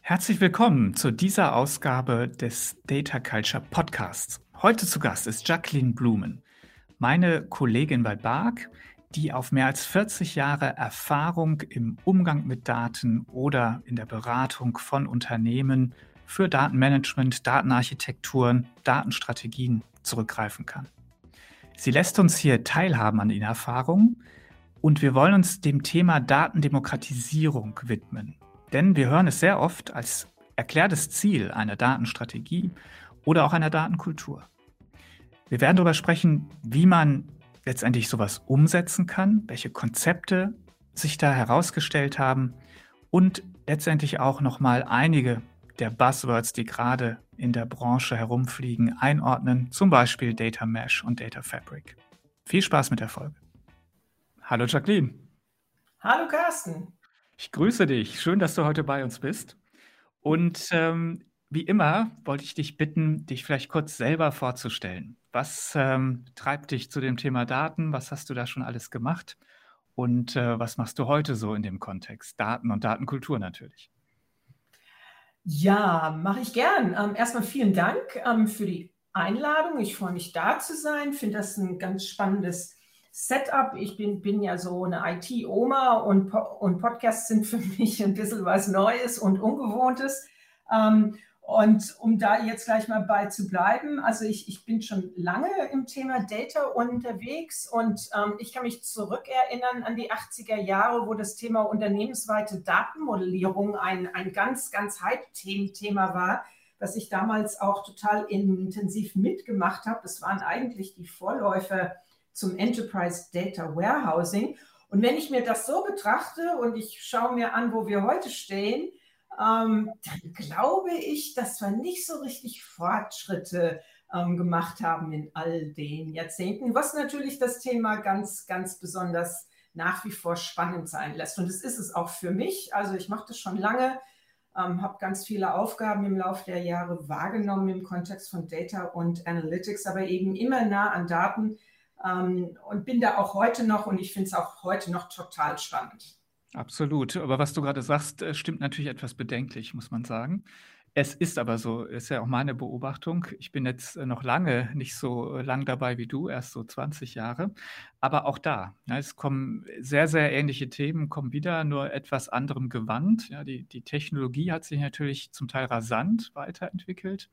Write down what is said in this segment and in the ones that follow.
Herzlich willkommen zu dieser Ausgabe des Data Culture Podcasts. Heute zu Gast ist Jacqueline Blumen, meine Kollegin bei BARC, die auf mehr als 40 Jahre Erfahrung im Umgang mit Daten oder in der Beratung von Unternehmen für Datenmanagement, Datenarchitekturen, Datenstrategien zurückgreifen kann. Sie lässt uns hier teilhaben an ihren Erfahrungen und wir wollen uns dem Thema Datendemokratisierung widmen. Denn wir hören es sehr oft als erklärtes Ziel einer Datenstrategie oder auch einer Datenkultur. Wir werden darüber sprechen, wie man letztendlich sowas umsetzen kann, welche Konzepte sich da herausgestellt haben und letztendlich auch nochmal einige der Buzzwords, die gerade in der Branche herumfliegen, einordnen, zum Beispiel Data Mesh und Data Fabric. Viel Spaß mit der Folge. Hallo Jacqueline. Hallo Carsten. Ich grüße dich. Schön, dass du heute bei uns bist. Und ähm, wie immer wollte ich dich bitten, dich vielleicht kurz selber vorzustellen. Was ähm, treibt dich zu dem Thema Daten? Was hast du da schon alles gemacht? Und äh, was machst du heute so in dem Kontext? Daten und Datenkultur natürlich. Ja, mache ich gern. Ähm, erstmal vielen Dank ähm, für die Einladung. Ich freue mich da zu sein. Finde das ein ganz spannendes Setup. Ich bin, bin ja so eine IT-Oma und, und Podcasts sind für mich ein bisschen was Neues und Ungewohntes. Ähm, und um da jetzt gleich mal bei zu bleiben, also ich, ich bin schon lange im Thema Data unterwegs und ähm, ich kann mich zurückerinnern an die 80er Jahre, wo das Thema unternehmensweite Datenmodellierung ein, ein ganz, ganz Hype-Thema war, was ich damals auch total intensiv mitgemacht habe. Das waren eigentlich die Vorläufer zum Enterprise Data Warehousing. Und wenn ich mir das so betrachte und ich schaue mir an, wo wir heute stehen, ähm, dann glaube ich, dass wir nicht so richtig Fortschritte ähm, gemacht haben in all den Jahrzehnten, was natürlich das Thema ganz, ganz besonders nach wie vor spannend sein lässt. Und es ist es auch für mich. Also ich mache das schon lange, ähm, habe ganz viele Aufgaben im Laufe der Jahre wahrgenommen im Kontext von Data und Analytics, aber eben immer nah an Daten ähm, und bin da auch heute noch und ich finde es auch heute noch total spannend. Absolut. Aber was du gerade sagst, äh, stimmt natürlich etwas bedenklich, muss man sagen. Es ist aber so, ist ja auch meine Beobachtung. Ich bin jetzt äh, noch lange nicht so äh, lang dabei wie du, erst so 20 Jahre. Aber auch da, ja, es kommen sehr, sehr ähnliche Themen, kommen wieder nur etwas anderem Gewand. Ja, die, die Technologie hat sich natürlich zum Teil rasant weiterentwickelt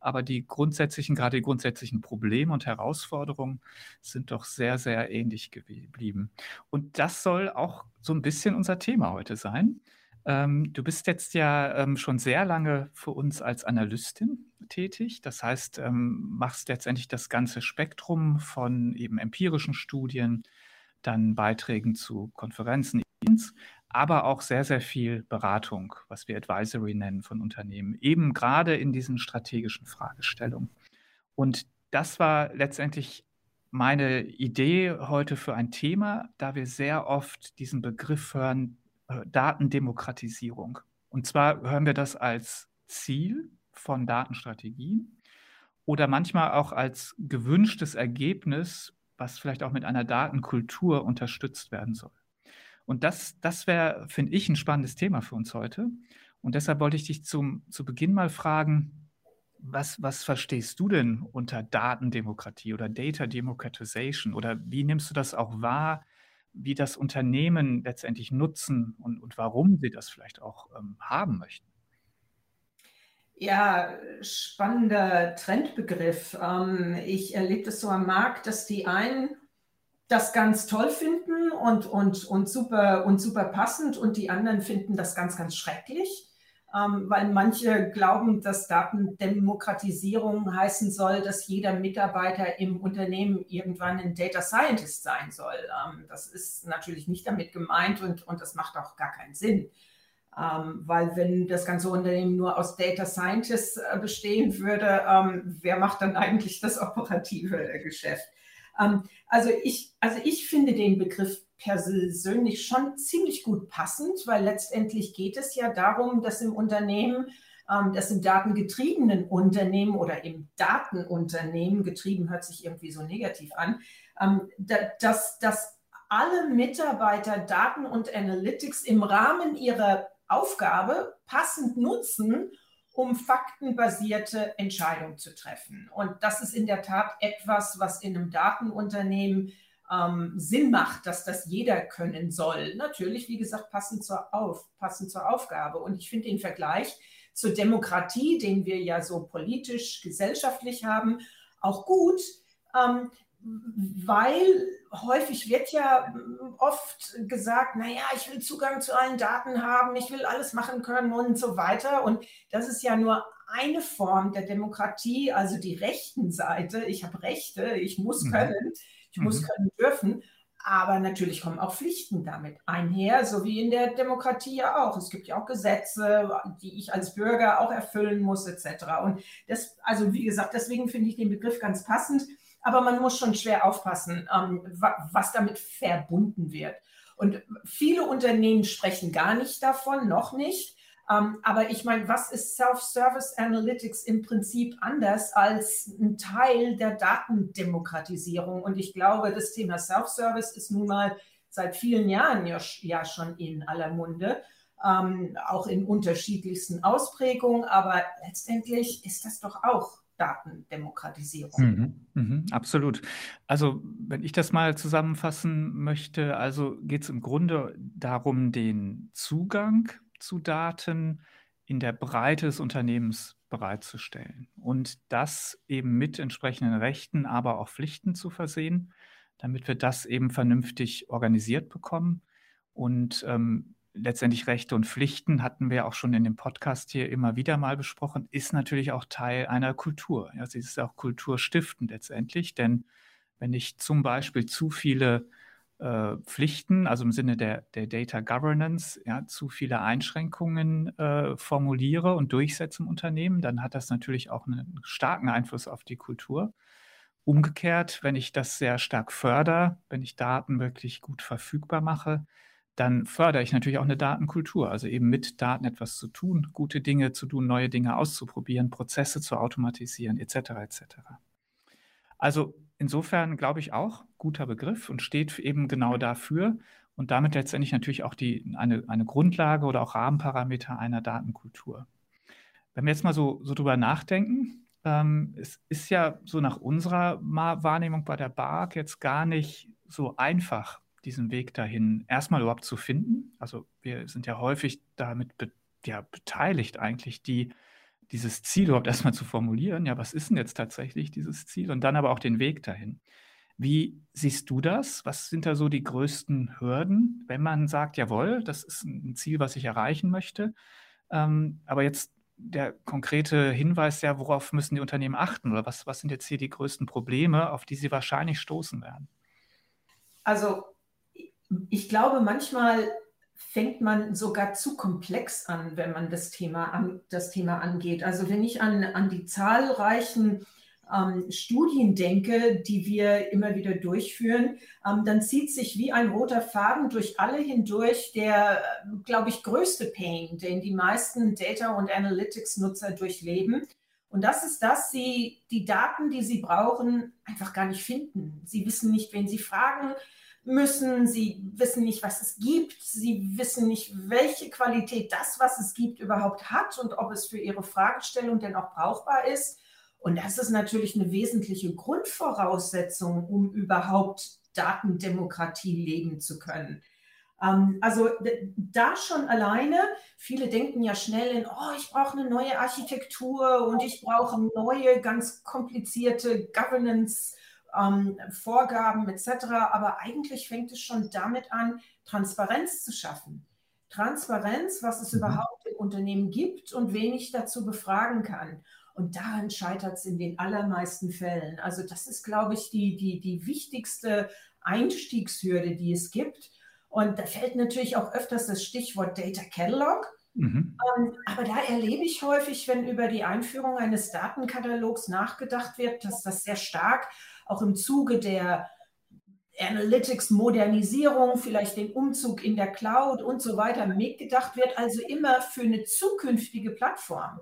aber die grundsätzlichen, gerade die grundsätzlichen Probleme und Herausforderungen sind doch sehr, sehr ähnlich geblieben. Und das soll auch so ein bisschen unser Thema heute sein. Ähm, du bist jetzt ja ähm, schon sehr lange für uns als Analystin tätig. Das heißt, ähm, machst letztendlich das ganze Spektrum von eben empirischen Studien, dann Beiträgen zu Konferenzen, aber auch sehr, sehr viel Beratung, was wir Advisory nennen von Unternehmen, eben gerade in diesen strategischen Fragestellungen. Und das war letztendlich meine Idee heute für ein Thema, da wir sehr oft diesen Begriff hören, äh, Datendemokratisierung. Und zwar hören wir das als Ziel von Datenstrategien oder manchmal auch als gewünschtes Ergebnis, was vielleicht auch mit einer Datenkultur unterstützt werden soll. Und das, das wäre, finde ich, ein spannendes Thema für uns heute. Und deshalb wollte ich dich zum, zu Beginn mal fragen, was, was verstehst du denn unter Datendemokratie oder Data Democratization? Oder wie nimmst du das auch wahr, wie das Unternehmen letztendlich nutzen und, und warum sie das vielleicht auch ähm, haben möchten? Ja, spannender Trendbegriff. Ähm, ich erlebe das so am Markt, dass die einen das ganz toll finden und, und, und, super, und super passend und die anderen finden das ganz, ganz schrecklich, ähm, weil manche glauben, dass Datendemokratisierung heißen soll, dass jeder Mitarbeiter im Unternehmen irgendwann ein Data Scientist sein soll. Ähm, das ist natürlich nicht damit gemeint und, und das macht auch gar keinen Sinn. Ähm, weil wenn das ganze Unternehmen nur aus Data Scientists äh, bestehen würde, ähm, wer macht dann eigentlich das operative Geschäft? Ähm, also, ich, also ich finde den Begriff persönlich schon ziemlich gut passend, weil letztendlich geht es ja darum, dass im Unternehmen ähm, dass im datengetriebenen Unternehmen oder im Datenunternehmen, getrieben hört sich irgendwie so negativ an, ähm, dass, dass alle Mitarbeiter Daten und Analytics im Rahmen ihrer Aufgabe passend nutzen, um faktenbasierte Entscheidungen zu treffen. Und das ist in der Tat etwas, was in einem Datenunternehmen ähm, Sinn macht, dass das jeder können soll. Natürlich, wie gesagt, passend zur, Auf, passend zur Aufgabe. Und ich finde den Vergleich zur Demokratie, den wir ja so politisch, gesellschaftlich haben, auch gut, ähm, weil häufig wird ja oft gesagt, naja, ich will Zugang zu allen Daten haben, ich will alles machen können und so weiter. Und das ist ja nur eine Form der Demokratie, also die rechten Seite. Ich habe Rechte, ich muss mhm. können, ich mhm. muss können dürfen. Aber natürlich kommen auch Pflichten damit einher, so wie in der Demokratie ja auch. Es gibt ja auch Gesetze, die ich als Bürger auch erfüllen muss, etc. Und das, also wie gesagt, deswegen finde ich den Begriff ganz passend aber man muss schon schwer aufpassen, ähm, was damit verbunden wird. Und viele Unternehmen sprechen gar nicht davon, noch nicht. Ähm, aber ich meine, was ist Self-Service Analytics im Prinzip anders als ein Teil der Datendemokratisierung? Und ich glaube, das Thema Self-Service ist nun mal seit vielen Jahren ja, schon in aller Munde. Ähm, auch in unterschiedlichsten Ausprägungen, aber letztendlich ist das doch auch Datendemokratisierung. Mhm, mhm, absolut. Also wenn ich das mal zusammenfassen möchte, also geht es im Grunde darum, den Zugang zu Daten in der Breite des Unternehmens bereitzustellen und das eben mit entsprechenden Rechten, aber auch Pflichten zu versehen, damit wir das eben vernünftig organisiert bekommen. Und ähm, letztendlich Rechte und Pflichten, hatten wir auch schon in dem Podcast hier immer wieder mal besprochen, ist natürlich auch Teil einer Kultur. Ja, sie ist auch kulturstiftend letztendlich, denn wenn ich zum Beispiel zu viele äh, Pflichten, also im Sinne der, der Data Governance, ja, zu viele Einschränkungen äh, formuliere und durchsetze im Unternehmen, dann hat das natürlich auch einen starken Einfluss auf die Kultur. Umgekehrt, wenn ich das sehr stark fördere, wenn ich Daten wirklich gut verfügbar mache, dann fördere ich natürlich auch eine Datenkultur, also eben mit Daten etwas zu tun, gute Dinge zu tun, neue Dinge auszuprobieren, Prozesse zu automatisieren, etc. etc. Also insofern glaube ich auch guter Begriff und steht eben genau dafür und damit letztendlich natürlich auch die, eine, eine Grundlage oder auch Rahmenparameter einer Datenkultur. Wenn wir jetzt mal so, so drüber nachdenken, ähm, es ist ja so nach unserer Wahrnehmung bei der BARC jetzt gar nicht so einfach, diesen Weg dahin erstmal überhaupt zu finden. Also wir sind ja häufig damit be ja, beteiligt, eigentlich die, dieses Ziel überhaupt erstmal zu formulieren. Ja, was ist denn jetzt tatsächlich dieses Ziel? Und dann aber auch den Weg dahin. Wie siehst du das? Was sind da so die größten Hürden, wenn man sagt, jawohl, das ist ein Ziel, was ich erreichen möchte? Ähm, aber jetzt der konkrete Hinweis, ja, worauf müssen die Unternehmen achten? Oder was, was sind jetzt hier die größten Probleme, auf die sie wahrscheinlich stoßen werden? Also ich glaube, manchmal fängt man sogar zu komplex an, wenn man das Thema, an, das Thema angeht. Also wenn ich an, an die zahlreichen ähm, Studien denke, die wir immer wieder durchführen, ähm, dann zieht sich wie ein roter Faden durch alle hindurch der, glaube ich, größte Pain, den die meisten Data- und Analytics-Nutzer durchleben. Und das ist, dass sie die Daten, die sie brauchen, einfach gar nicht finden. Sie wissen nicht, wen sie fragen müssen, sie wissen nicht, was es gibt, sie wissen nicht, welche Qualität das, was es gibt, überhaupt hat und ob es für ihre Fragestellung denn auch brauchbar ist. Und das ist natürlich eine wesentliche Grundvoraussetzung, um überhaupt Datendemokratie leben zu können. Ähm, also da schon alleine, viele denken ja schnell in, oh, ich brauche eine neue Architektur und ich brauche neue, ganz komplizierte Governance ähm, Vorgaben etc. Aber eigentlich fängt es schon damit an, Transparenz zu schaffen. Transparenz, was es mhm. überhaupt im Unternehmen gibt und wen ich dazu befragen kann. Und daran scheitert es in den allermeisten Fällen. Also das ist, glaube ich, die, die, die wichtigste Einstiegshürde, die es gibt. Und da fällt natürlich auch öfters das Stichwort Data Catalog. Mhm. Ähm, aber da erlebe ich häufig, wenn über die Einführung eines Datenkatalogs nachgedacht wird, dass das sehr stark auch im Zuge der Analytics-Modernisierung, vielleicht den Umzug in der Cloud und so weiter mitgedacht wird, also immer für eine zukünftige Plattform.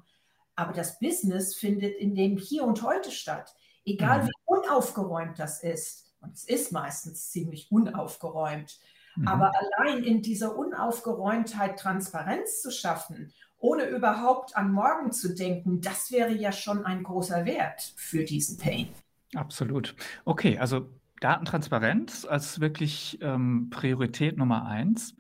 aber das Business findet in dem Hier und Heute statt. Egal mhm. wie unaufgeräumt das ist. Und es ist meistens ziemlich unaufgeräumt. Mhm. Aber allein in dieser Unaufgeräumtheit Transparenz zu schaffen, ohne überhaupt an morgen zu denken, das wäre ja schon ein großer Wert für diesen Pain. Absolut. Okay, also Datentransparenz als wirklich ähm, Priorität Nummer eins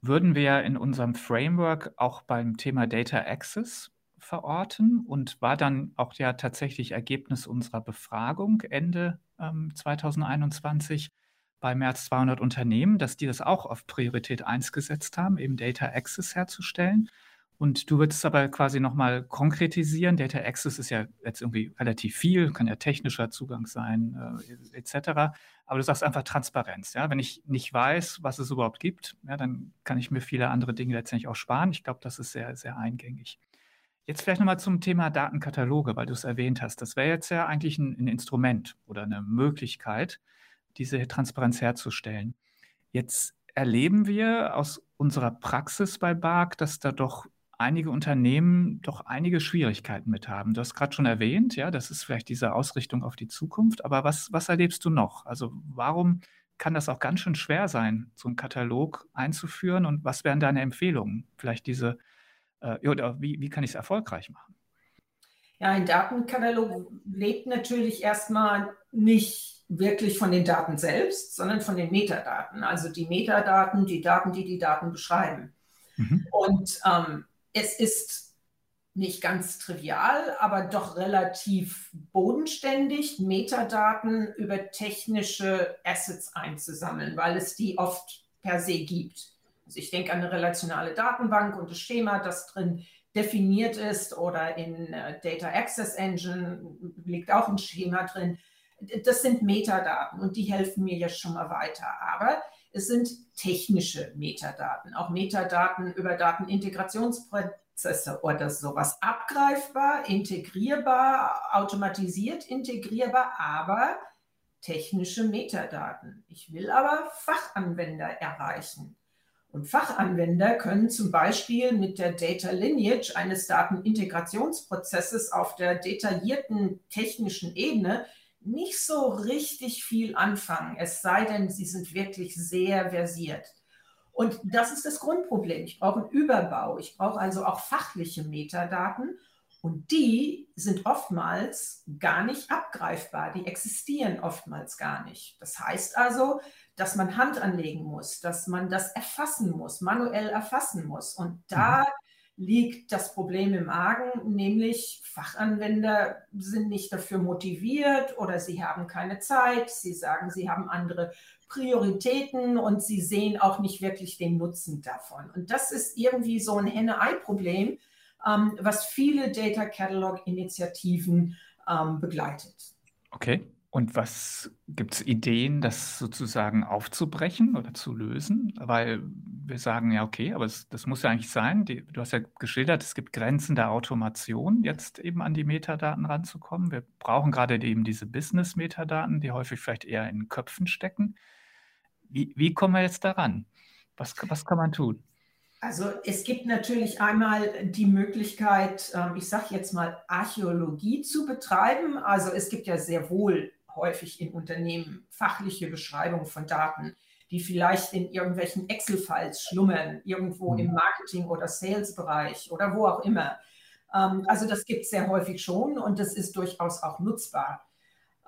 würden wir in unserem Framework auch beim Thema Data Access verorten und war dann auch ja tatsächlich Ergebnis unserer Befragung Ende ähm, 2021 bei mehr als 200 Unternehmen, dass die das auch auf Priorität 1 gesetzt haben, eben Data Access herzustellen. Und du würdest aber quasi nochmal konkretisieren. Data Access ist ja jetzt irgendwie relativ viel, kann ja technischer Zugang sein, äh, etc. Aber du sagst einfach Transparenz. Ja? Wenn ich nicht weiß, was es überhaupt gibt, ja, dann kann ich mir viele andere Dinge letztendlich auch sparen. Ich glaube, das ist sehr, sehr eingängig. Jetzt vielleicht nochmal zum Thema Datenkataloge, weil du es erwähnt hast. Das wäre jetzt ja eigentlich ein, ein Instrument oder eine Möglichkeit, diese Transparenz herzustellen. Jetzt erleben wir aus unserer Praxis bei BARC, dass da doch einige Unternehmen doch einige Schwierigkeiten mit haben. Du hast gerade schon erwähnt, ja, das ist vielleicht diese Ausrichtung auf die Zukunft. Aber was, was erlebst du noch? Also warum kann das auch ganz schön schwer sein, so einen Katalog einzuführen? Und was wären deine Empfehlungen? Vielleicht diese äh, oder wie, wie kann ich es erfolgreich machen? Ja, ein Datenkatalog lebt natürlich erstmal nicht wirklich von den Daten selbst, sondern von den Metadaten. Also die Metadaten, die Daten, die die Daten beschreiben. Mhm. Und ähm, es ist nicht ganz trivial, aber doch relativ bodenständig, Metadaten über technische Assets einzusammeln, weil es die oft per se gibt. Also ich denke an eine relationale Datenbank und das Schema, das drin definiert ist oder in äh, Data Access Engine liegt auch ein Schema drin. Das sind Metadaten und die helfen mir ja schon mal weiter. Aber es sind technische Metadaten, auch Metadaten über Datenintegrationsprozesse oder sowas. Abgreifbar, integrierbar, automatisiert integrierbar, aber technische Metadaten. Ich will aber Fachanwender erreichen. Und Fachanwender können zum Beispiel mit der Data Lineage eines Datenintegrationsprozesses auf der detaillierten technischen Ebene nicht so richtig viel anfangen, es sei denn, sie sind wirklich sehr versiert. Und das ist das Grundproblem. Ich brauche einen Überbau. Ich brauche also auch fachliche Metadaten. Und die sind oftmals gar nicht abgreifbar. Die existieren oftmals gar nicht. Das heißt also, dass man Hand anlegen muss, dass man das erfassen muss, manuell erfassen muss. Und da mhm. Liegt das Problem im Argen, nämlich Fachanwender sind nicht dafür motiviert oder sie haben keine Zeit, sie sagen, sie haben andere Prioritäten und sie sehen auch nicht wirklich den Nutzen davon. Und das ist irgendwie so ein Henne-Ei-Problem, ähm, was viele Data Catalog-Initiativen ähm, begleitet. Okay. Und was gibt es Ideen, das sozusagen aufzubrechen oder zu lösen? Weil wir sagen ja, okay, aber es, das muss ja eigentlich sein. Die, du hast ja geschildert, es gibt Grenzen der Automation, jetzt eben an die Metadaten ranzukommen. Wir brauchen gerade eben diese Business-Metadaten, die häufig vielleicht eher in Köpfen stecken. Wie, wie kommen wir jetzt daran? Was, was kann man tun? Also es gibt natürlich einmal die Möglichkeit, ähm, ich sage jetzt mal, Archäologie zu betreiben. Also es gibt ja sehr wohl häufig in Unternehmen fachliche Beschreibung von Daten, die vielleicht in irgendwelchen Excel-Files schlummern, irgendwo im mhm. Marketing- oder Sales-Bereich oder wo auch immer. Ähm, also das gibt es sehr häufig schon und das ist durchaus auch nutzbar.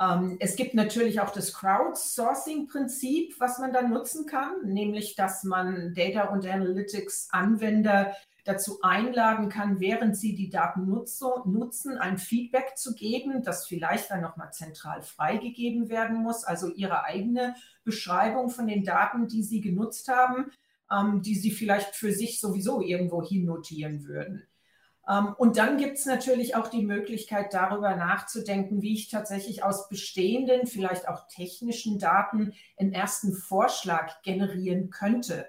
Ähm, es gibt natürlich auch das Crowdsourcing-Prinzip, was man dann nutzen kann, nämlich dass man Data- und Analytics-Anwender dazu einladen kann, während sie die Daten nutzen, ein Feedback zu geben, das vielleicht dann nochmal zentral freigegeben werden muss, also ihre eigene Beschreibung von den Daten, die sie genutzt haben, ähm, die sie vielleicht für sich sowieso irgendwo hin notieren würden. Ähm, und dann gibt es natürlich auch die Möglichkeit, darüber nachzudenken, wie ich tatsächlich aus bestehenden, vielleicht auch technischen Daten einen ersten Vorschlag generieren könnte.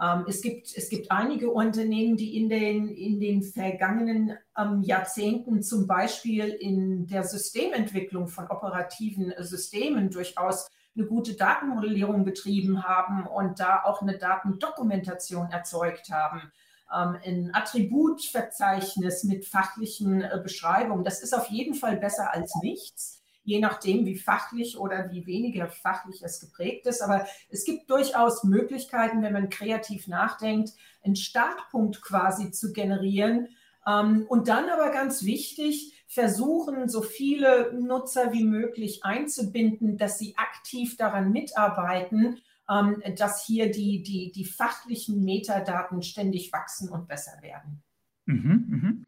Ähm, es, gibt, es gibt einige Unternehmen, die in den, in den vergangenen ähm, Jahrzehnten zum Beispiel in der Systementwicklung von operativen Systemen durchaus eine gute Datenmodellierung betrieben haben und da auch eine Datendokumentation erzeugt haben. ähm, ein Attributverzeichnis mit fachlichen äh, Beschreibungen. Das ist auf jeden Fall besser als nichts, je nachdem, wie fachlich oder wie weniger fachlich es geprägt ist. Aber es gibt durchaus Möglichkeiten, wenn man kreativ nachdenkt, einen Startpunkt quasi zu generieren. Ähm, und dann aber ganz wichtig, versuchen, so viele Nutzer wie möglich einzubinden, dass sie aktiv daran mitarbeiten, ähm, dass hier die, die, die fachlichen Metadaten ständig wachsen und besser werden. Mhm, mhm.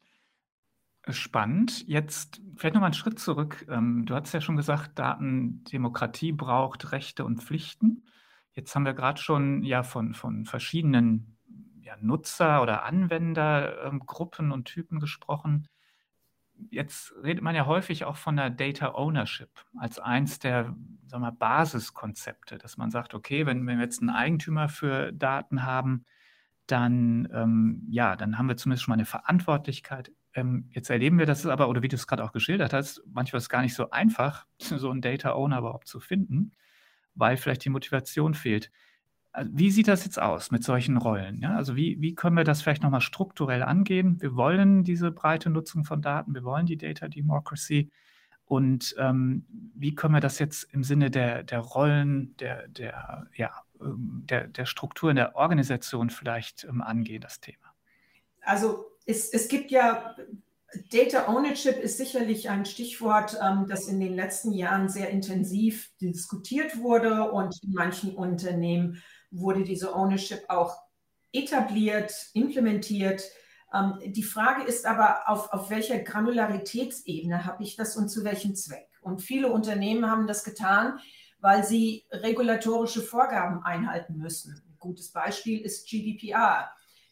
Spannend. Jetzt vielleicht noch mal einen Schritt zurück. Ähm, du hast ja schon gesagt, Datendemokratie braucht Rechte und Pflichten. Jetzt haben wir gerade schon ja von, von verschiedenen ja, Nutzer- oder Anwendergruppen und Typen gesprochen jetzt redet man ja häufig auch von der Data Ownership als eins der sagen wir, Basiskonzepte, dass man sagt, okay, wenn, wenn wir jetzt einen Eigentümer für Daten haben, dann, ähm, ja, dann haben wir zumindest schon mal eine Verantwortlichkeit. Ähm, jetzt erleben wir das aber, oder wie du es gerade auch geschildert hast, manchmal ist es gar nicht so einfach, so einen Data Owner überhaupt zu finden, weil vielleicht die Motivation fehlt. Also, wie sieht das jetzt aus mit solchen Rollen? Ja, also wie, wie können wir das vielleicht nochmal strukturell angehen? Wir wollen diese breite Nutzung von Daten, wir wollen die Data Democracy. Und ähm, wie können wir das jetzt im Sinne der, der Rollen, der, der, ja, ähm, der, der Struktur in der Organisation vielleicht ähm, angehen, das Thema? Also es, es gibt ja, Data Ownership ist sicherlich ein Stichwort, ähm, das in den letzten Jahren sehr intensiv diskutiert wurde und in manchen Unternehmen wurde diese Ownership auch etabliert, implementiert. Ähm, die Frage ist aber, auf, auf welcher Granularitätsebene habe ich das und zu welchem Zweck? Und viele Unternehmen haben das getan, weil sie regulatorische Vorgaben einhalten müssen. Ein gutes Beispiel ist GDPR.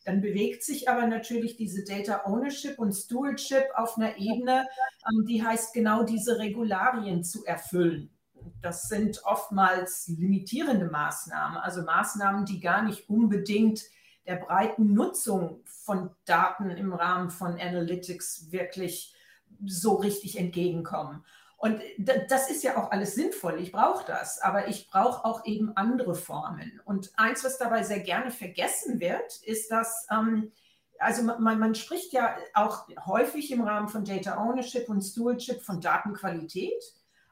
Dann bewegt sich aber natürlich diese Data Ownership und Stewardship auf einer Ebene, ähm, die heißt genau diese Regularien zu erfüllen das sind oftmals limitierende Maßnahmen, also Maßnahmen, die gar nicht unbedingt der breiten Nutzung von Daten im Rahmen von Analytics wirklich so richtig entgegenkommen. Und das ist ja auch alles sinnvoll. Ich brauche das, aber ich brauche auch eben andere Formen. Und eins, was dabei sehr gerne vergessen wird, ist, dass, ähm, also man, man, spricht ja auch häufig im Rahmen von Data Ownership und Stewardship von Datenqualität.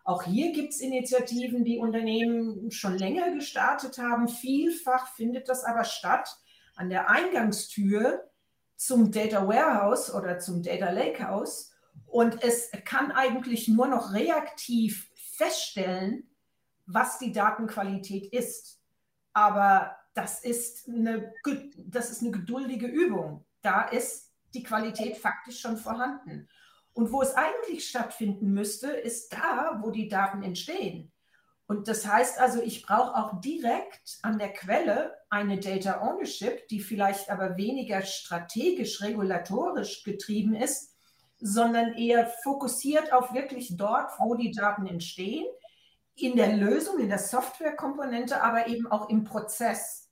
Auch hier gibt es Initiativen, die Unternehmen schon länger gestartet haben. Vielfach findet das aber statt an der Eingangstür zum Data Warehouse oder zum Data Lakehouse. Und es kann eigentlich nur noch reaktiv feststellen, was die Datenqualität ist. Aber das ist eine, das ist eine geduldige Übung. Da ist die Qualität faktisch schon vorhanden. Und wo es eigentlich stattfinden müsste, ist da, wo die Daten entstehen. Und das heißt also, ich brauche auch direkt an der Quelle eine Data Ownership, die vielleicht aber weniger strategisch, regulatorisch getrieben ist, sondern eher fokussiert auf wirklich dort, wo die Daten entstehen, in der Lösung, in der Softwarekomponente, aber eben auch im Prozess.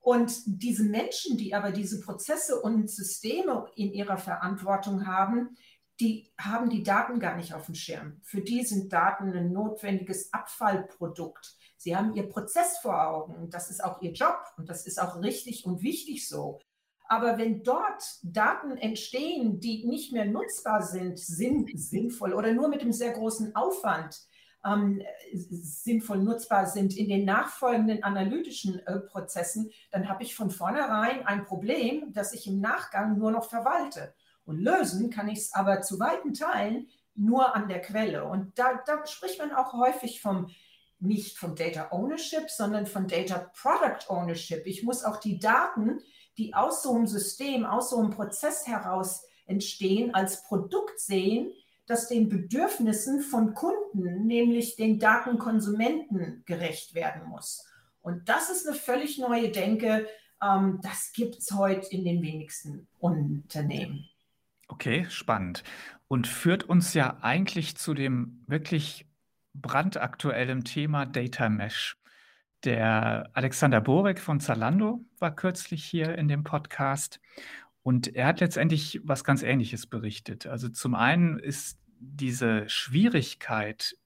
Und diese Menschen, die aber diese Prozesse und Systeme in ihrer Verantwortung haben, die haben die Daten gar nicht auf dem Schirm. Für die sind Daten ein notwendiges Abfallprodukt. Sie haben ihr Prozess vor Augen. Das ist auch ihr Job und das ist auch richtig und wichtig so. Aber wenn dort Daten entstehen, die nicht mehr nutzbar sind, sinn, sinnvoll oder nur mit einem sehr großen Aufwand ähm, sinnvoll nutzbar sind in den nachfolgenden analytischen äh, Prozessen, dann habe ich von vornherein ein Problem, das ich im Nachgang nur noch verwalte. Und lösen kann ich es aber zu weiten Teilen nur an der Quelle. Und da, da spricht man auch häufig vom nicht vom Data Ownership, sondern von Data Product Ownership. Ich muss auch die Daten, die aus so einem System, aus so einem Prozess heraus entstehen, als Produkt sehen, das den Bedürfnissen von Kunden, nämlich den Datenkonsumenten, gerecht werden muss. Und das ist eine völlig neue Denke. Ähm, das gibt es heute in den wenigsten Unternehmen. Okay, spannend. Und führt uns ja eigentlich zu dem wirklich brandaktuellen Thema Data Mesh. Der Alexander Borek von Zalando war kürzlich hier in dem Podcast und er hat letztendlich was ganz Ähnliches berichtet. Also zum einen ist diese Schwierigkeit,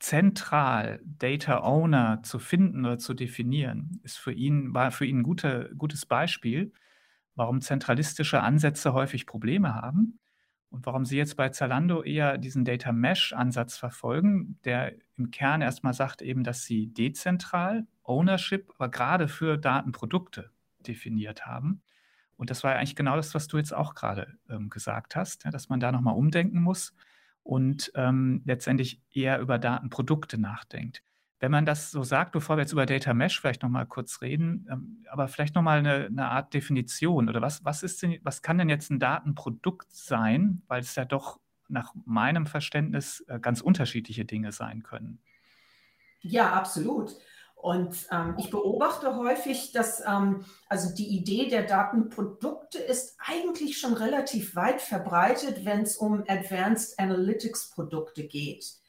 zentral Data Owner zu finden oder zu definieren, ist für ihn, war für ihn ein guter, gutes Beispiel, warum zentralistische Ansätze häufig Probleme haben und warum Sie jetzt bei Zalando eher diesen Data Mesh-Ansatz verfolgen, der im Kern erstmal sagt eben, dass Sie dezentral Ownership, aber gerade für Datenprodukte definiert haben. Und das war ja eigentlich genau das, was du jetzt auch gerade ähm, gesagt hast, ja, dass man da nochmal umdenken muss und ähm, letztendlich eher über Datenprodukte nachdenkt. Wenn man das so sagt, bevor wir jetzt über Data Mesh vielleicht nochmal kurz reden, ähm, aber vielleicht nochmal eine, eine Art Definition oder was, was, ist denn, was kann denn jetzt ein Datenprodukt sein, weil es ja doch nach meinem Verständnis äh, ganz unterschiedliche Dinge sein können. Ja, absolut. Und ähm, ich beobachte häufig, dass ähm, also die Idee der Datenprodukte ist eigentlich schon relativ weit verbreitet, wenn es um Advanced Analytics Produkte geht.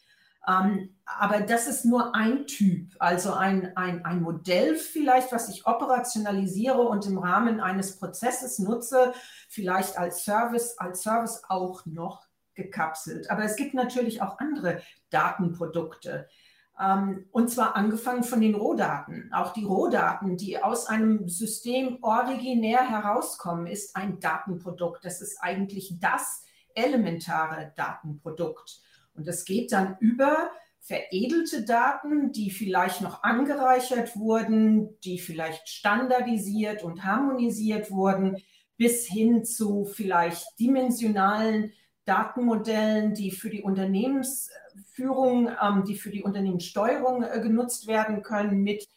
Ähm, aber das ist nur ein Typ, also ein, ein, ein Modell vielleicht, was ich operationalisiere und im Rahmen eines Prozesses nutze, vielleicht als Service, als Service auch noch gekapselt. Aber es gibt natürlich auch andere Datenprodukte. Ähm, und zwar angefangen von den Rohdaten. Auch die Rohdaten, die aus einem System originär herauskommen, ist ein Datenprodukt. Das ist eigentlich das elementare Datenprodukt. Und es geht dann über veredelte Daten, die vielleicht noch angereichert wurden, die vielleicht standardisiert und harmonisiert wurden, bis hin zu vielleicht dimensionalen Datenmodellen, die für die Unternehmensführung, ähm, die für die Unternehmenssteuerung äh, genutzt werden können mit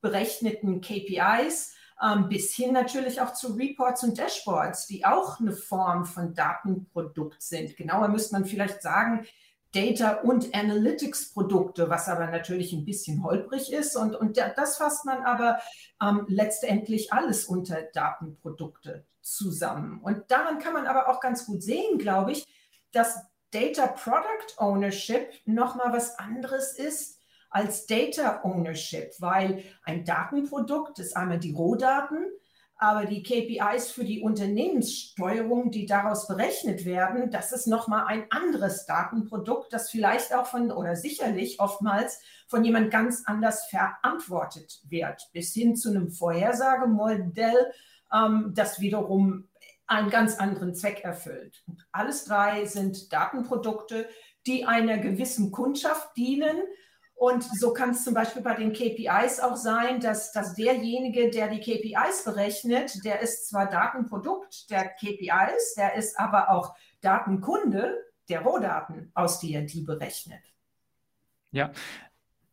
berechneten KPIs, ähm, bis hin natürlich auch zu Reports und Dashboards, die auch eine Form von Datenprodukt sind. Genauer müsste man vielleicht sagen, Data- und Analytics-Produkte, was aber natürlich ein bisschen holprig ist. Und, und das fasst man aber ähm, letztendlich alles unter Datenprodukte zusammen. Und daran kann man aber auch ganz gut sehen, glaube ich, dass Data Product Ownership nochmal was anderes ist als Data Ownership, weil ein Datenprodukt ist einmal die Rohdaten, aber die KPIs für die Unternehmenssteuerung, die daraus berechnet werden, das ist nochmal ein anderes Datenprodukt, das vielleicht auch von oder sicherlich oftmals von jemand ganz anders verantwortet wird, bis hin zu einem Vorhersagemodell, ähm, das wiederum einen ganz anderen Zweck erfüllt. Und alles drei sind Datenprodukte, die einer gewissen Kundschaft dienen, und so kann es zum Beispiel bei den KPIs auch sein, dass, dass derjenige, der die KPIs berechnet, der ist zwar Datenprodukt der KPIs, der ist aber auch Datenkunde der Rohdaten, aus die er die berechnet. Ja,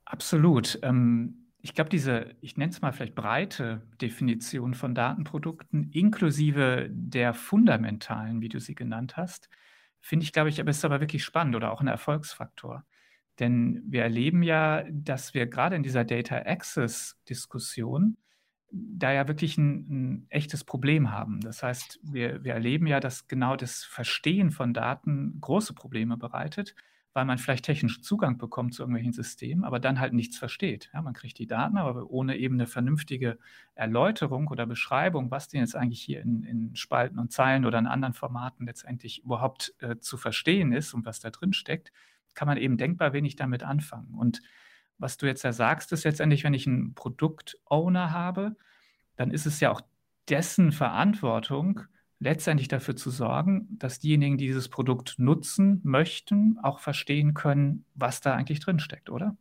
absolut. Ähm, ich glaube, diese, ich nenne es mal vielleicht breite Definition von Datenprodukten, inklusive der fundamentalen, wie du sie genannt hast, finde ich, glaube ich, aber ist aber wirklich spannend oder auch ein Erfolgsfaktor. Denn wir erleben ja, dass wir gerade in dieser Data Access-Diskussion da ja wirklich ein, ein, echtes Problem haben. Das heißt, wir, wir erleben ja, dass genau das Verstehen von Daten große Probleme bereitet, weil man vielleicht technischen Zugang bekommt zu irgendwelchen Systemen, aber dann halt nichts versteht. Ja, man kriegt die Daten, aber ohne eben eine vernünftige Erläuterung oder Beschreibung, was denn jetzt eigentlich hier in, in Spalten und Zeilen oder in anderen Formaten letztendlich überhaupt äh, zu verstehen ist und was da drin steckt, kann man eben denkbar wenig damit anfangen. Und was du jetzt ja sagst, ist letztendlich, wenn ich einen Produktowner habe, dann ist es ja auch dessen Verantwortung, letztendlich dafür zu sorgen, dass diejenigen, die dieses Produkt nutzen möchten, auch verstehen können, was da eigentlich drin steckt, oder?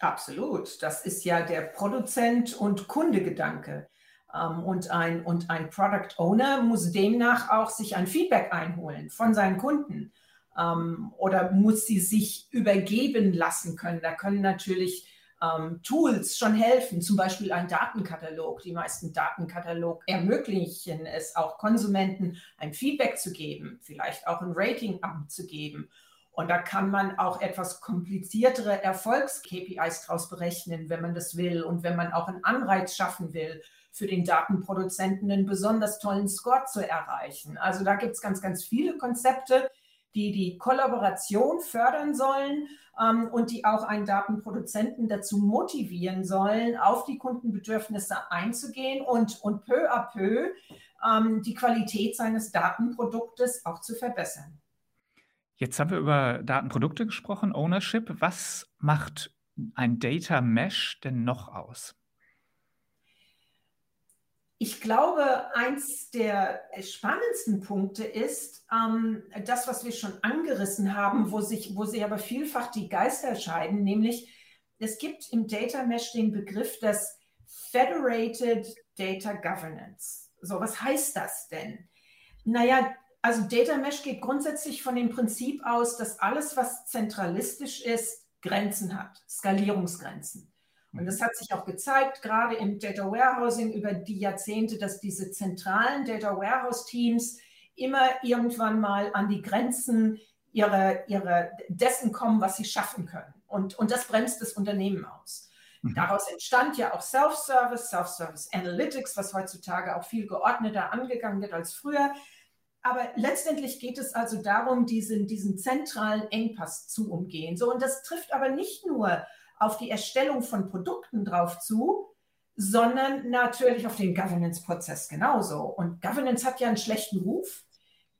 Absolut. Das ist ja der Produzent- und Kundegedanke. Ähm, und ein, und ein Product Owner muss demnach auch sich ein Feedback einholen von seinen Kunden ähm, oder muss sie sich übergeben lassen können. Da können natürlich ähm, Tools schon helfen, zum Beispiel ein Datenkatalog. Die meisten Datenkatalog ermöglichen es auch Konsumenten ein Feedback zu geben, vielleicht auch ein Rating abzugeben. Und da kann man auch etwas kompliziertere Erfolgs-KPIs draus berechnen, wenn man das will und wenn man auch einen Anreiz schaffen will, für den Datenproduzenten einen besonders tollen Score zu erreichen. Also da gibt es ganz, ganz viele Konzepte, die die Kollaboration fördern sollen ähm, und die auch einen Datenproduzenten dazu motivieren sollen, auf die Kundenbedürfnisse einzugehen und, und peu à peu ähm, die Qualität seines Datenproduktes auch zu verbessern. Jetzt haben wir über Datenprodukte gesprochen, Ownership. Was macht ein Data Mesh denn noch aus? Ich glaube, eins der spannendsten Punkte ist ähm, das, was wir schon angerissen haben, wo sich, wo sich aber vielfach die Geister scheiden, nämlich es gibt im Data Mesh den Begriff des Federated Data Governance. So, was heißt das denn? Naja, also Data Mesh geht grundsätzlich von dem Prinzip aus, dass alles, was zentralistisch ist, Grenzen hat, Skalierungsgrenzen. Und das hat sich auch gezeigt, gerade im Data Warehousing über die Jahrzehnte, dass diese zentralen Data Warehouse Teams immer irgendwann mal an die Grenzen ihrer, ihrer dessen kommen, was sie schaffen können. Und, und das bremst das Unternehmen aus. Mhm. Daraus entstand ja auch Self-Service, Self-Service Analytics, was heutzutage auch viel geordneter angegangen wird als früher. Aber letztendlich geht es also darum, diesen, diesen zentralen Engpass zu umgehen. So, und das trifft aber nicht nur auf die Erstellung von Produkten drauf zu, sondern natürlich auf den Governance-Prozess genauso. Und Governance hat ja einen schlechten Ruf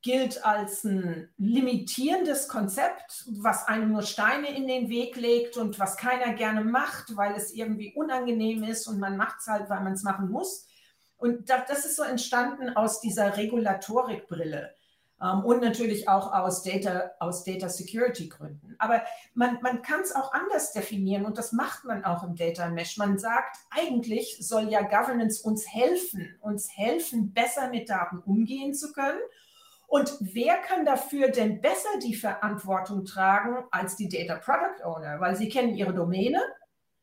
gilt als ein limitierendes Konzept, was einem nur Steine in den Weg legt und was keiner gerne macht, weil es irgendwie unangenehm ist und man macht es halt, weil man es machen muss. Und das ist so entstanden aus dieser Regulatorikbrille und natürlich auch aus Data, aus Data Security Gründen. Aber man, man kann es auch anders definieren und das macht man auch im Data Mesh. Man sagt, eigentlich soll ja Governance uns helfen, uns helfen, besser mit Daten umgehen zu können und wer kann dafür denn besser die Verantwortung tragen als die Data Product Owner? Weil sie kennen ihre Domäne,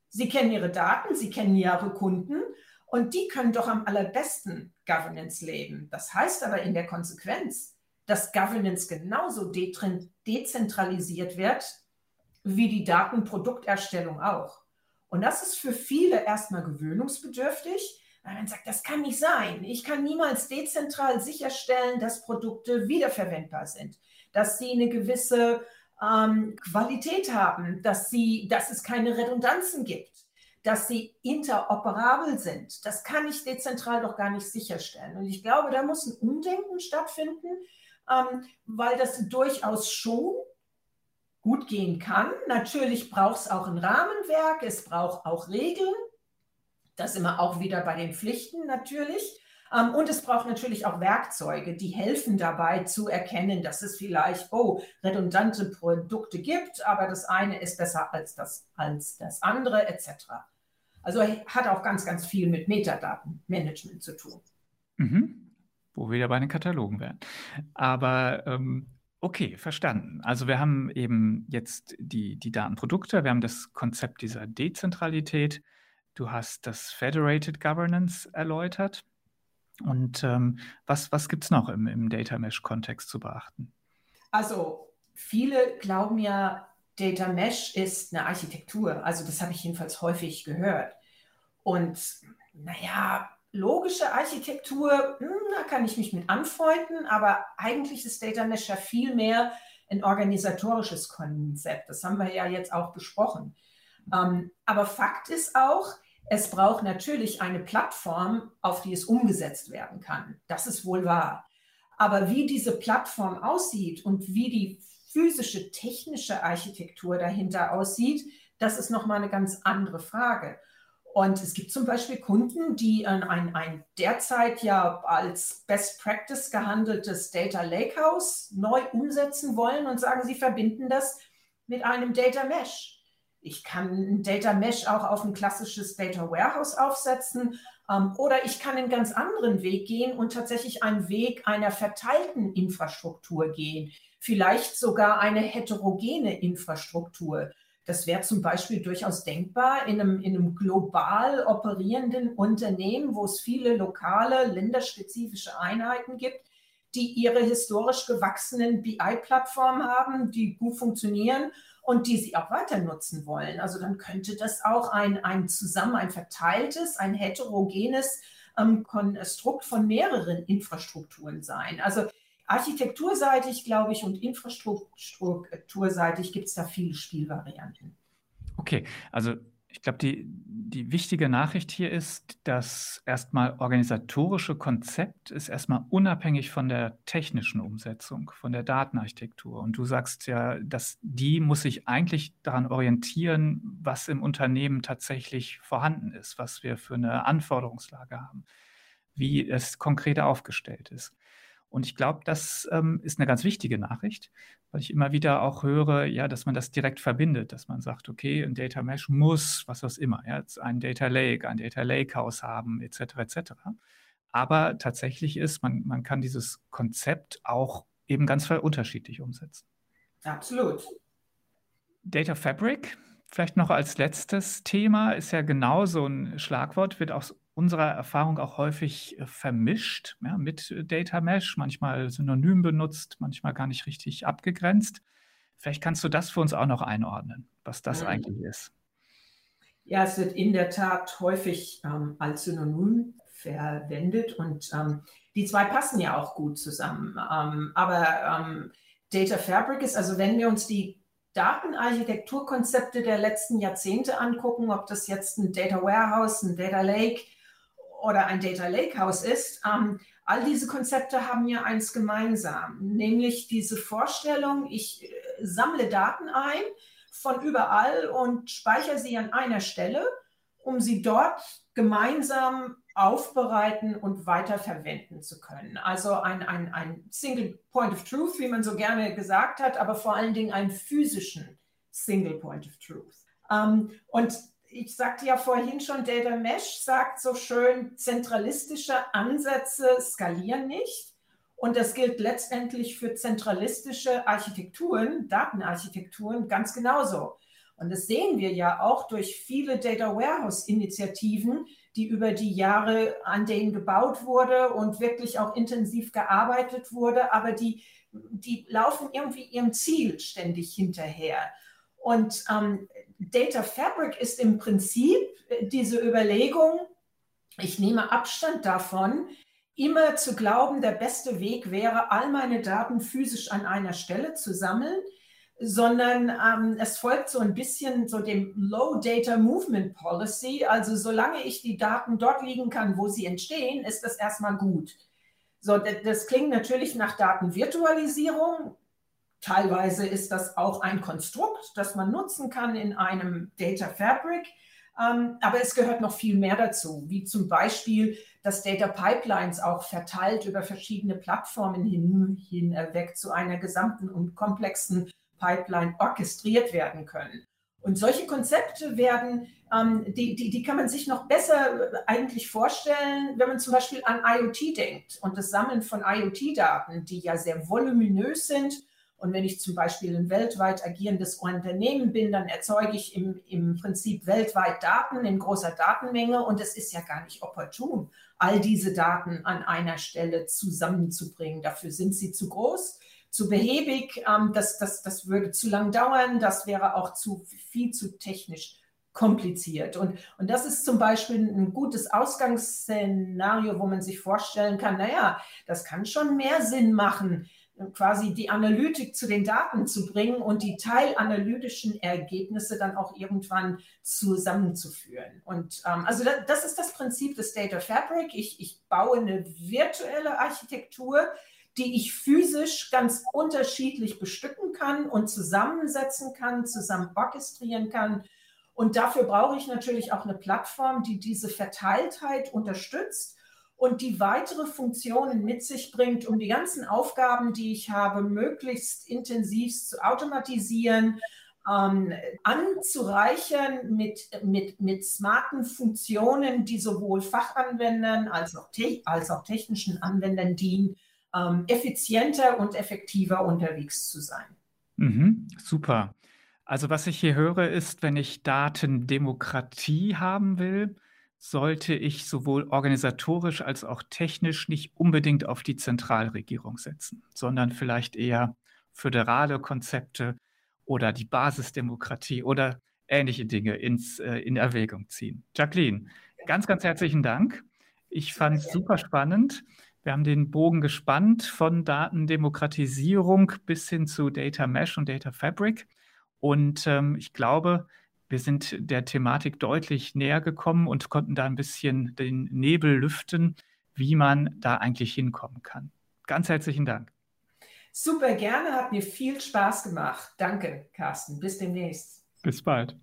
sie kennen ihre Daten, sie kennen ihre Kunden und die können doch am allerbesten Governance leben. Das heißt aber in der Konsequenz, dass Governance genauso de dezentralisiert wird wie die Datenprodukterstellung auch. Und das ist für viele erstmal gewöhnungsbedürftig, weil man sagt, das kann nicht sein. Ich kann niemals dezentral sicherstellen, dass Produkte wiederverwendbar sind, dass sie eine gewisse ähm, Qualität haben, dass, sie, dass es keine Redundanzen gibt, dass sie interoperabel sind. Das kann ich dezentral doch gar nicht sicherstellen. Und ich glaube, da muss ein Umdenken stattfinden, ähm, weil das durchaus schon gut gehen kann. Natürlich braucht es auch ein Rahmenwerk, es braucht auch Regeln. Das wir auch wieder bei den Pflichten natürlich. Ähm, und es braucht natürlich auch Werkzeuge, die helfen dabei zu erkennen, dass es vielleicht, oh, redundante Produkte gibt, aber das eine ist besser als das, als das andere, etc. Also hat auch ganz, ganz viel mit Metadatenmanagement zu tun. Mhm. Wo wir wieder bei den Katalogen wären. Aber ähm, okay, verstanden. Also wir haben eben jetzt die, die Datenprodukte, wir haben das Konzept dieser Dezentralität. Du hast das Federated Governance erläutert. Und ähm, was, was gibt es noch im, im Data Mesh-Kontext zu beachten? Also viele glauben ja, Data Mesh ist eine Architektur. Also das habe ich jedenfalls häufig gehört. Und naja, logische Architektur, hm, da kann ich mich mit anfreunden, aber eigentlich ist Data Mesh ja viel mehr ein organisatorisches Konzept. Das haben wir ja jetzt auch besprochen. Ähm, aber Fakt ist auch, es braucht natürlich eine Plattform, auf die es umgesetzt werden kann. Das ist wohl wahr. Aber wie diese Plattform aussieht und wie die physische, technische Architektur dahinter aussieht, das ist nochmal eine ganz andere Frage. Und es gibt zum Beispiel Kunden, die ein, ein, derzeit ja als Best Practice gehandeltes Data Lakehouse neu umsetzen wollen und sagen, sie verbinden das mit einem Data Mesh. Ich kann ein Data Mesh auch auf ein klassisches Data Warehouse aufsetzen ähm, oder ich kann einen ganz anderen Weg gehen und tatsächlich einen Weg einer verteilten Infrastruktur gehen, vielleicht sogar eine heterogene Infrastruktur. Das wäre zum Beispiel durchaus denkbar in einem, in einem global operierenden Unternehmen, wo es viele lokale, länderspezifische Einheiten gibt, die ihre historisch gewachsenen BI-Plattformen haben, die gut funktionieren und die sie auch weiter nutzen wollen. Also dann könnte das auch ein, ein zusammen, ein verteiltes, ein heterogenes ähm, Konstrukt von mehreren Infrastrukturen sein. Also architekturseitig, glaube ich, und infrastrukturseitig gibt es da viele Spielvarianten. Okay, also ich glaube, die, die wichtige Nachricht hier ist, dass erstmal organisatorische Konzept ist erstmal unabhängig von der technischen Umsetzung, von der Datenarchitektur. Und du sagst ja, dass die muss sich eigentlich daran orientieren, was im Unternehmen tatsächlich vorhanden ist, was wir für eine Anforderungslage haben. wie es konkret aufgestellt ist. Und ich glaube, das ähm, ist eine ganz wichtige Nachricht, weil ich immer wieder auch höre, ja, dass man das direkt verbindet, dass man sagt, okay, ein Data Mesh muss, was auch immer, ja, jetzt ein Data Lake, ein Data Lakehouse haben, etc., etc. Aber tatsächlich ist, man, man kann dieses Konzept auch eben ganz unterschiedlich umsetzen. Absolut. Data Fabric, vielleicht noch als letztes Thema, ist ja genau so ein Schlagwort, wird aus unserer Erfahrung auch häufig äh, vermischt ja, mit Data Mesh, manchmal synonym benutzt, manchmal gar nicht richtig abgegrenzt. Vielleicht kannst du das für uns auch noch einordnen, was das mhm. eigentlich ist. Ja, es wird in der Tat häufig ähm, als Synonym verwendet und ähm, die zwei passen ja auch gut zusammen. Ähm, aber ähm, Data Fabric ist, also wenn wir uns die Datenarchitekturkonzepte der letzten Jahrzehnte angucken, ob das jetzt ein Data Warehouse, ein Data Lake oder ein Data Lakehouse ist, ähm, all diese Konzepte haben ja eins gemeinsam, nämlich diese Vorstellung, ich äh, sammle Daten ein von überall und speichere sie an einer Stelle, um sie dort gemeinsam aufbereiten und weiterverwenden zu können. Also ein, ein, ein Single Point of Truth, wie man so gerne gesagt hat, aber vor allen Dingen einen physischen Single Point of Truth. Ähm, und ich sagte ja vorhin schon, Data Mesh sagt so schön, zentralistische Ansätze skalieren nicht. Und das gilt letztendlich für zentralistische Architekturen, Datenarchitekturen ganz genauso. Und das sehen wir ja auch durch viele Data Warehouse-Initiativen, die über die Jahre an denen gebaut wurde und wirklich auch intensiv gearbeitet wurde, aber die, die laufen irgendwie ihrem Ziel ständig hinterher. Und ähm, Data Fabric ist im Prinzip diese Überlegung, ich nehme Abstand davon, immer zu glauben, der beste Weg wäre, all meine Daten physisch an einer Stelle zu sammeln, sondern ähm, es folgt so ein bisschen so dem Low Data Movement Policy. Also solange ich die Daten dort liegen kann, wo sie entstehen, ist das erstmal gut. So, das klingt natürlich nach Datenvirtualisierung. Teilweise ist das auch ein Konstrukt, das man nutzen kann in einem Data Fabric. Ähm, aber es gehört noch viel mehr dazu, wie zum Beispiel, dass Data Pipelines auch verteilt über verschiedene Plattformen hin, hinweg zu einer gesamten und komplexen Pipeline orchestriert werden können. Und solche Konzepte werden, ähm, die, die, die kann man sich noch besser äh, eigentlich vorstellen, wenn man zum Beispiel an IoT denkt und das Sammeln von IoT-Daten, die ja sehr voluminös sind. Und wenn ich zum Beispiel ein weltweit agierendes Unternehmen bin, dann erzeuge ich im, im Prinzip weltweit Daten in großer Datenmenge und es ist ja gar nicht opportun, all diese Daten an einer Stelle zusammenzubringen. Dafür sind sie zu groß zu behäbig, ähm, das, das, das würde zu lang dauern, das wäre auch zu viel zu technisch kompliziert. Und, und das ist zum Beispiel ein gutes Ausgangsszenario, wo man sich vorstellen kann, naja, das kann schon mehr Sinn machen, quasi die Analytik zu den Daten zu bringen und die teilanalytischen Ergebnisse dann auch irgendwann zusammenzuführen. Und ähm, also das, das ist das Prinzip des Data Fabric. Ich, ich baue eine virtuelle Architektur, die ich physisch ganz unterschiedlich bestücken kann und zusammensetzen kann, zusammen orchestrieren kann. Und dafür brauche ich natürlich auch eine Plattform, die diese Verteiltheit unterstützt und die weitere Funktionen mit sich bringt, um die ganzen Aufgaben, die ich habe, möglichst intensiv zu automatisieren, ähm, anzureichern mit, mit, mit smarten Funktionen, die sowohl Fachanwendern als auch, als auch technischen Anwendern dienen, ähm, effizienter und effektiver unterwegs zu sein. Mhm, super. Also was ich hier höre, ist, wenn ich Datendemokratie haben will, sollte ich sowohl organisatorisch als auch technisch nicht unbedingt auf die Zentralregierung setzen, sondern vielleicht eher föderale Konzepte oder die Basisdemokratie oder ähnliche Dinge ins, äh, in Erwägung ziehen. Jacqueline, ganz, ganz herzlichen Dank. Ich fand es super spannend. Wir haben den Bogen gespannt von Datendemokratisierung bis hin zu Data Mesh und Data Fabric. Und ähm, ich glaube, wir sind der Thematik deutlich näher gekommen und konnten da ein bisschen den Nebel lüften, wie man da eigentlich hinkommen kann. Ganz herzlichen Dank. Super gerne, hat mir viel Spaß gemacht. Danke, Carsten. Bis demnächst. Bis bald.